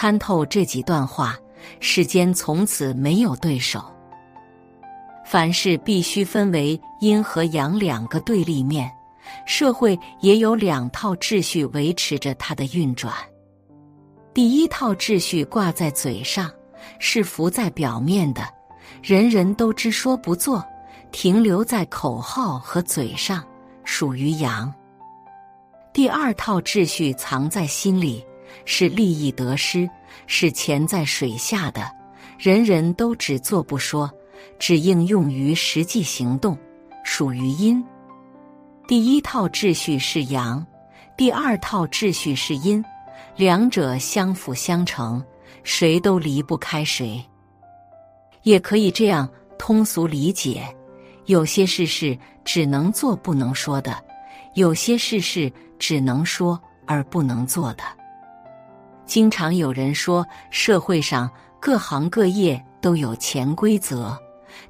参透这几段话，世间从此没有对手。凡事必须分为阴和阳两个对立面，社会也有两套秩序维持着它的运转。第一套秩序挂在嘴上，是浮在表面的，人人都知说不做，停留在口号和嘴上，属于阳。第二套秩序藏在心里，是利益得失，是潜在水下的，人人都只做不说，只应用于实际行动，属于阴。第一套秩序是阳，第二套秩序是阴，两者相辅相成，谁都离不开谁。也可以这样通俗理解：有些事是只能做不能说的，有些事是。只能说而不能做的。经常有人说，社会上各行各业都有潜规则，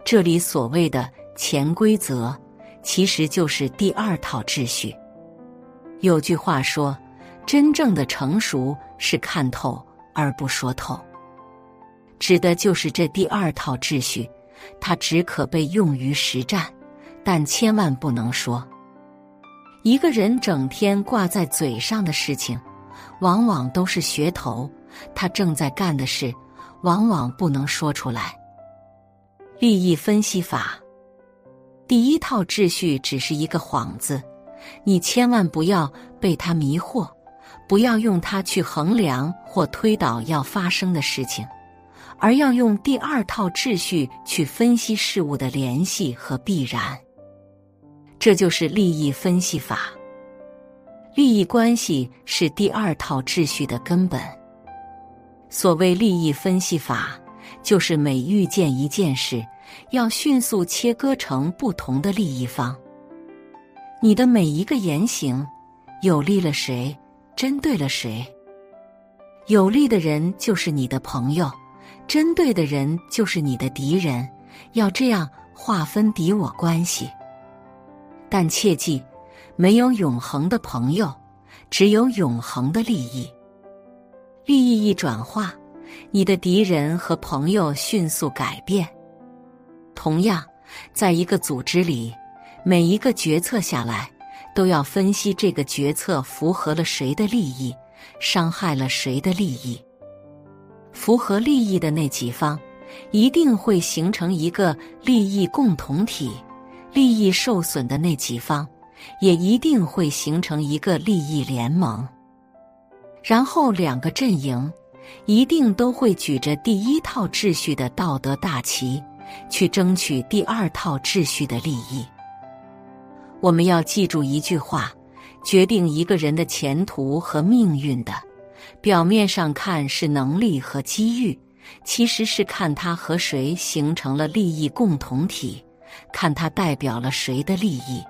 这里所谓的潜规则，其实就是第二套秩序。有句话说，真正的成熟是看透而不说透，指的就是这第二套秩序，它只可被用于实战，但千万不能说。一个人整天挂在嘴上的事情，往往都是噱头。他正在干的事，往往不能说出来。利益分析法，第一套秩序只是一个幌子，你千万不要被它迷惑，不要用它去衡量或推导要发生的事情，而要用第二套秩序去分析事物的联系和必然。这就是利益分析法。利益关系是第二套秩序的根本。所谓利益分析法，就是每遇见一件事，要迅速切割成不同的利益方。你的每一个言行，有利了谁，针对了谁。有利的人就是你的朋友，针对的人就是你的敌人。要这样划分敌我关系。但切记，没有永恒的朋友，只有永恒的利益。利益一转化，你的敌人和朋友迅速改变。同样，在一个组织里，每一个决策下来，都要分析这个决策符合了谁的利益，伤害了谁的利益。符合利益的那几方，一定会形成一个利益共同体。利益受损的那几方，也一定会形成一个利益联盟，然后两个阵营一定都会举着第一套秩序的道德大旗，去争取第二套秩序的利益。我们要记住一句话：决定一个人的前途和命运的，表面上看是能力和机遇，其实是看他和谁形成了利益共同体。看他代表了谁的利益，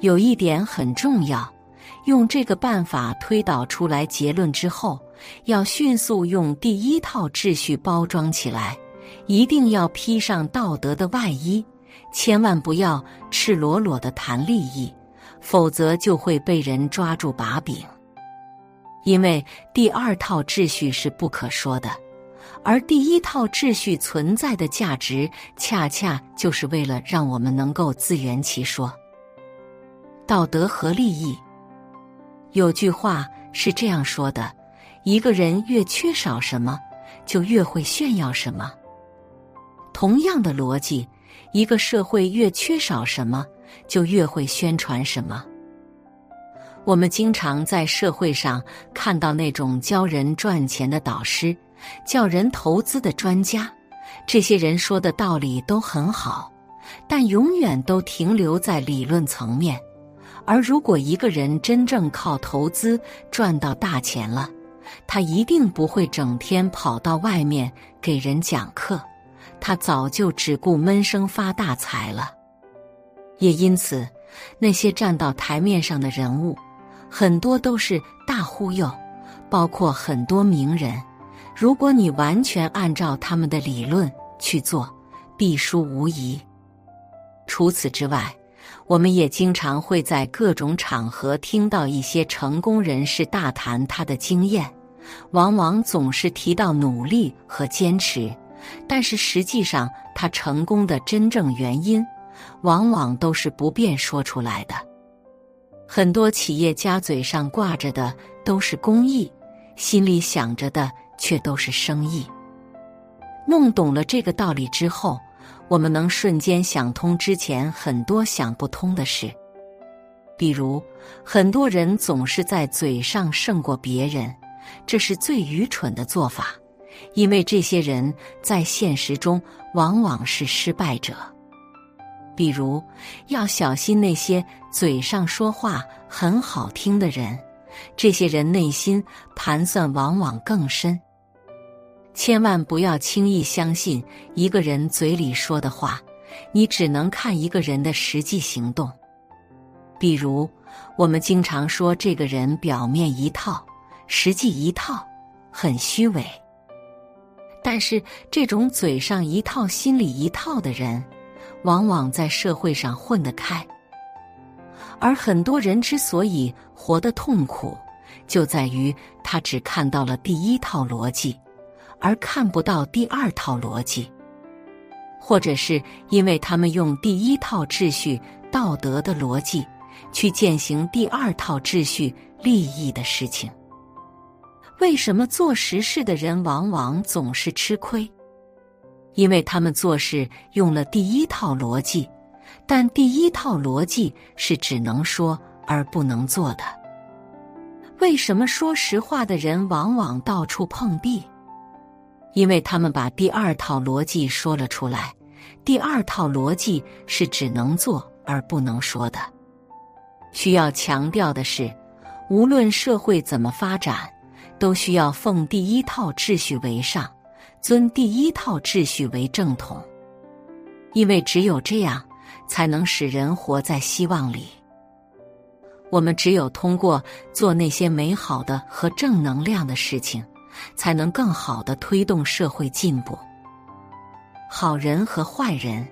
有一点很重要，用这个办法推导出来结论之后，要迅速用第一套秩序包装起来，一定要披上道德的外衣，千万不要赤裸裸的谈利益，否则就会被人抓住把柄，因为第二套秩序是不可说的。而第一套秩序存在的价值，恰恰就是为了让我们能够自圆其说。道德和利益，有句话是这样说的：一个人越缺少什么，就越会炫耀什么。同样的逻辑，一个社会越缺少什么，就越会宣传什么。我们经常在社会上看到那种教人赚钱的导师。叫人投资的专家，这些人说的道理都很好，但永远都停留在理论层面。而如果一个人真正靠投资赚到大钱了，他一定不会整天跑到外面给人讲课，他早就只顾闷声发大财了。也因此，那些站到台面上的人物，很多都是大忽悠，包括很多名人。如果你完全按照他们的理论去做，必输无疑。除此之外，我们也经常会在各种场合听到一些成功人士大谈他的经验，往往总是提到努力和坚持，但是实际上他成功的真正原因，往往都是不便说出来的。很多企业家嘴上挂着的都是公益，心里想着的却都是生意。弄懂了这个道理之后，我们能瞬间想通之前很多想不通的事。比如，很多人总是在嘴上胜过别人，这是最愚蠢的做法，因为这些人在现实中往往是失败者。比如，要小心那些嘴上说话很好听的人，这些人内心盘算往往更深。千万不要轻易相信一个人嘴里说的话，你只能看一个人的实际行动。比如，我们经常说这个人表面一套，实际一套，很虚伪。但是，这种嘴上一套、心里一套的人，往往在社会上混得开。而很多人之所以活得痛苦，就在于他只看到了第一套逻辑。而看不到第二套逻辑，或者是因为他们用第一套秩序道德的逻辑去践行第二套秩序利益的事情。为什么做实事的人往往总是吃亏？因为他们做事用了第一套逻辑，但第一套逻辑是只能说而不能做的。为什么说实话的人往往到处碰壁？因为他们把第二套逻辑说了出来，第二套逻辑是只能做而不能说的。需要强调的是，无论社会怎么发展，都需要奉第一套秩序为上，尊第一套秩序为正统。因为只有这样，才能使人活在希望里。我们只有通过做那些美好的和正能量的事情。才能更好的推动社会进步。好人和坏人，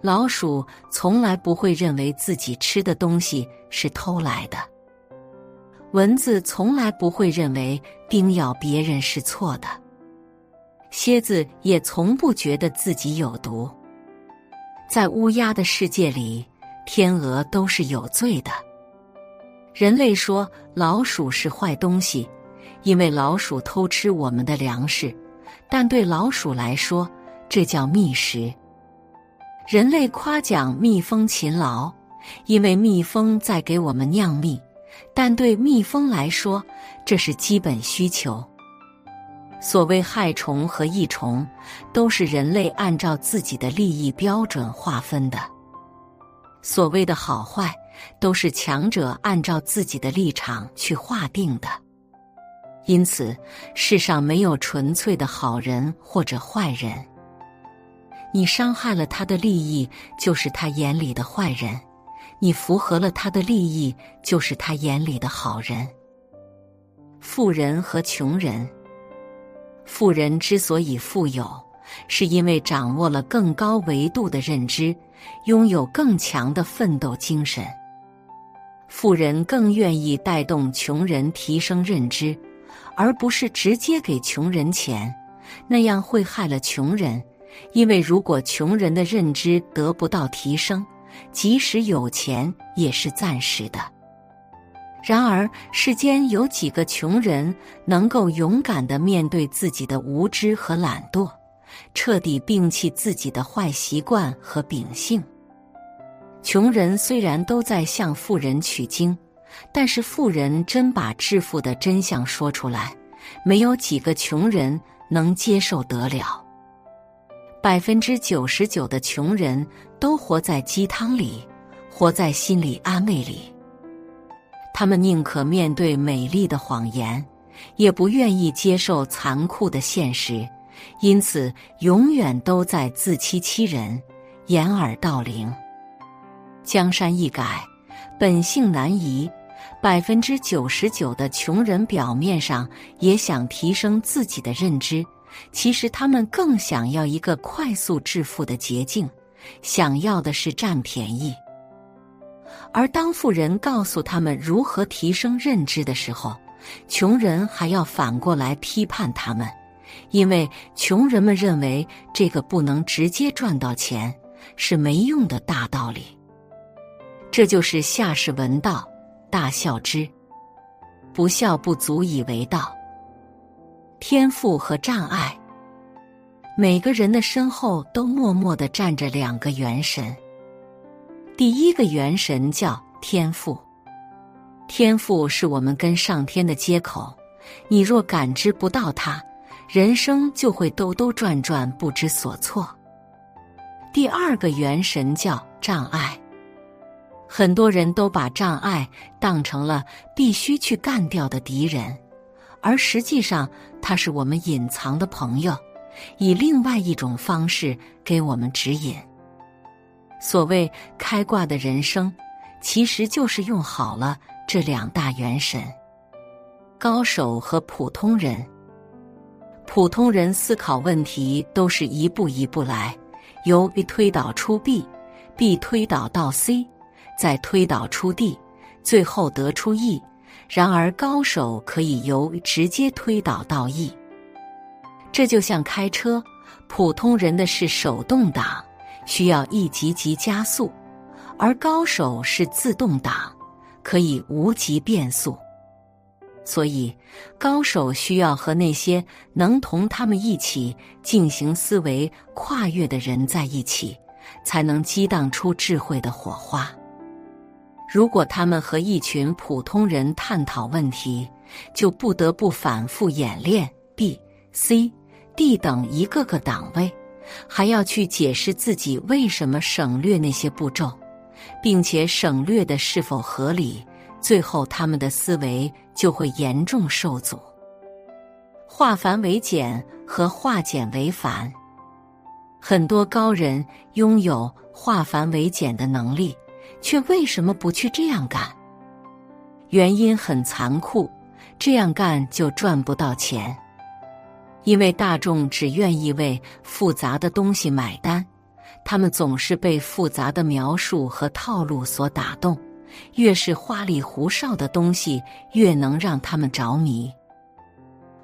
老鼠从来不会认为自己吃的东西是偷来的；蚊子从来不会认为叮咬别人是错的；蝎子也从不觉得自己有毒。在乌鸦的世界里，天鹅都是有罪的。人类说老鼠是坏东西。因为老鼠偷吃我们的粮食，但对老鼠来说，这叫觅食。人类夸奖蜜蜂勤劳，因为蜜蜂在给我们酿蜜，但对蜜蜂来说，这是基本需求。所谓害虫和益虫，都是人类按照自己的利益标准划分的。所谓的好坏，都是强者按照自己的立场去划定的。因此，世上没有纯粹的好人或者坏人。你伤害了他的利益，就是他眼里的坏人；你符合了他的利益，就是他眼里的好人。富人和穷人，富人之所以富有，是因为掌握了更高维度的认知，拥有更强的奋斗精神。富人更愿意带动穷人提升认知。而不是直接给穷人钱，那样会害了穷人。因为如果穷人的认知得不到提升，即使有钱也是暂时的。然而，世间有几个穷人能够勇敢的面对自己的无知和懒惰，彻底摒弃自己的坏习惯和秉性？穷人虽然都在向富人取经。但是富人真把致富的真相说出来，没有几个穷人能接受得了。百分之九十九的穷人都活在鸡汤里，活在心理安慰里。他们宁可面对美丽的谎言，也不愿意接受残酷的现实，因此永远都在自欺欺人，掩耳盗铃。江山易改，本性难移。百分之九十九的穷人表面上也想提升自己的认知，其实他们更想要一个快速致富的捷径，想要的是占便宜。而当富人告诉他们如何提升认知的时候，穷人还要反过来批判他们，因为穷人们认为这个不能直接赚到钱是没用的大道理。这就是下士闻道，大笑之。不孝不足以为道。天赋和障碍，每个人的身后都默默的站着两个元神。第一个元神叫天赋，天赋是我们跟上天的接口。你若感知不到它，人生就会兜兜转转，不知所措。第二个元神叫障碍。很多人都把障碍当成了必须去干掉的敌人，而实际上他是我们隐藏的朋友，以另外一种方式给我们指引。所谓开挂的人生，其实就是用好了这两大元神。高手和普通人，普通人思考问题都是一步一步来，由 A 推导出 B，B 推导到 C。再推导出 D，最后得出 E。然而高手可以由直接推导到 E。这就像开车，普通人的是手动挡，需要一级级加速；而高手是自动挡，可以无级变速。所以，高手需要和那些能同他们一起进行思维跨越的人在一起，才能激荡出智慧的火花。如果他们和一群普通人探讨问题，就不得不反复演练 B、C、D 等一个个档位，还要去解释自己为什么省略那些步骤，并且省略的是否合理。最后，他们的思维就会严重受阻。化繁为简和化简为繁，很多高人拥有化繁为简的能力。却为什么不去这样干？原因很残酷，这样干就赚不到钱。因为大众只愿意为复杂的东西买单，他们总是被复杂的描述和套路所打动。越是花里胡哨的东西，越能让他们着迷。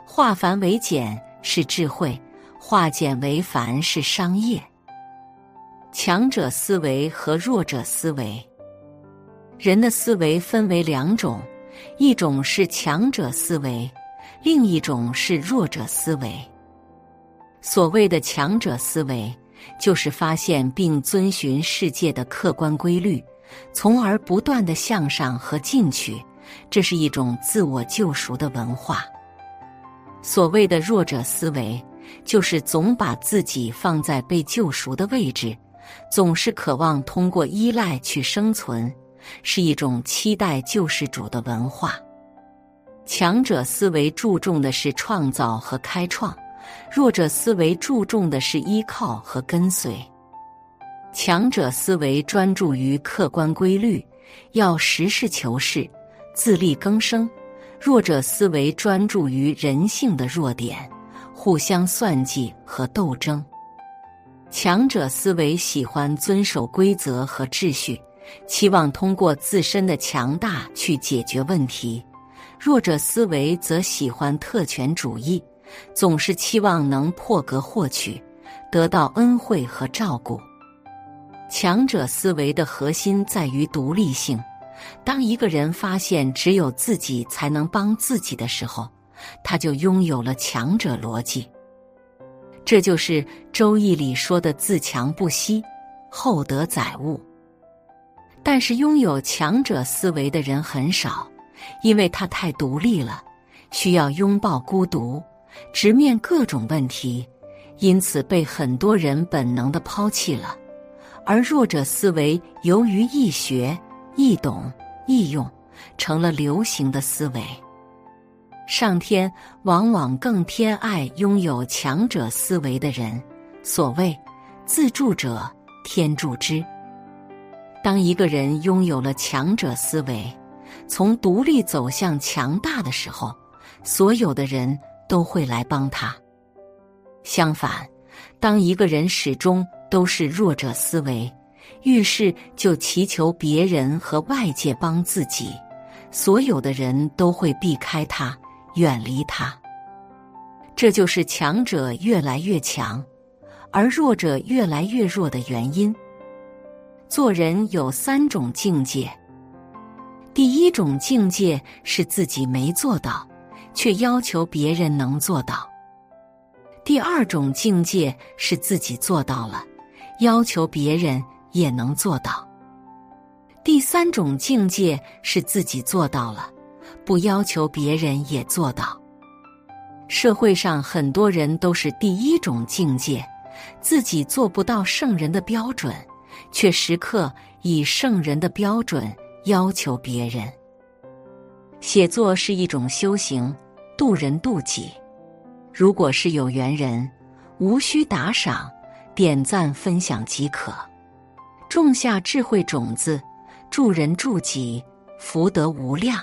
化繁为简是智慧，化简为繁是商业。强者思维和弱者思维。人的思维分为两种，一种是强者思维，另一种是弱者思维。所谓的强者思维，就是发现并遵循世界的客观规律，从而不断的向上和进取，这是一种自我救赎的文化。所谓的弱者思维，就是总把自己放在被救赎的位置，总是渴望通过依赖去生存。是一种期待救世主的文化。强者思维注重的是创造和开创，弱者思维注重的是依靠和跟随。强者思维专注于客观规律，要实事求是、自力更生；弱者思维专注于人性的弱点，互相算计和斗争。强者思维喜欢遵守规则和秩序。期望通过自身的强大去解决问题，弱者思维则喜欢特权主义，总是期望能破格获取，得到恩惠和照顾。强者思维的核心在于独立性。当一个人发现只有自己才能帮自己的时候，他就拥有了强者逻辑。这就是《周易》里说的“自强不息，厚德载物”。但是拥有强者思维的人很少，因为他太独立了，需要拥抱孤独，直面各种问题，因此被很多人本能的抛弃了。而弱者思维由于易学、易懂、易用，成了流行的思维。上天往往更偏爱拥有强者思维的人。所谓“自助者天助之”。当一个人拥有了强者思维，从独立走向强大的时候，所有的人都会来帮他。相反，当一个人始终都是弱者思维，遇事就祈求别人和外界帮自己，所有的人都会避开他，远离他。这就是强者越来越强，而弱者越来越弱的原因。做人有三种境界：第一种境界是自己没做到，却要求别人能做到；第二种境界是自己做到了，要求别人也能做到。第三种境界是自己做到了，不要求别人也做到。社会上很多人都是第一种境界，自己做不到圣人的标准，却时刻以圣人的标准要求别人。写作是一种修行，渡人渡己。如果是有缘人，无需打赏、点赞、分享即可，种下智慧种子。助人助己，福德无量。